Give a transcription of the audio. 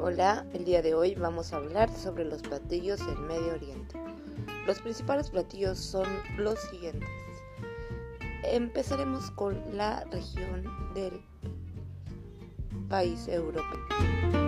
Hola, el día de hoy vamos a hablar sobre los platillos del Medio Oriente. Los principales platillos son los siguientes. Empezaremos con la región del país europeo.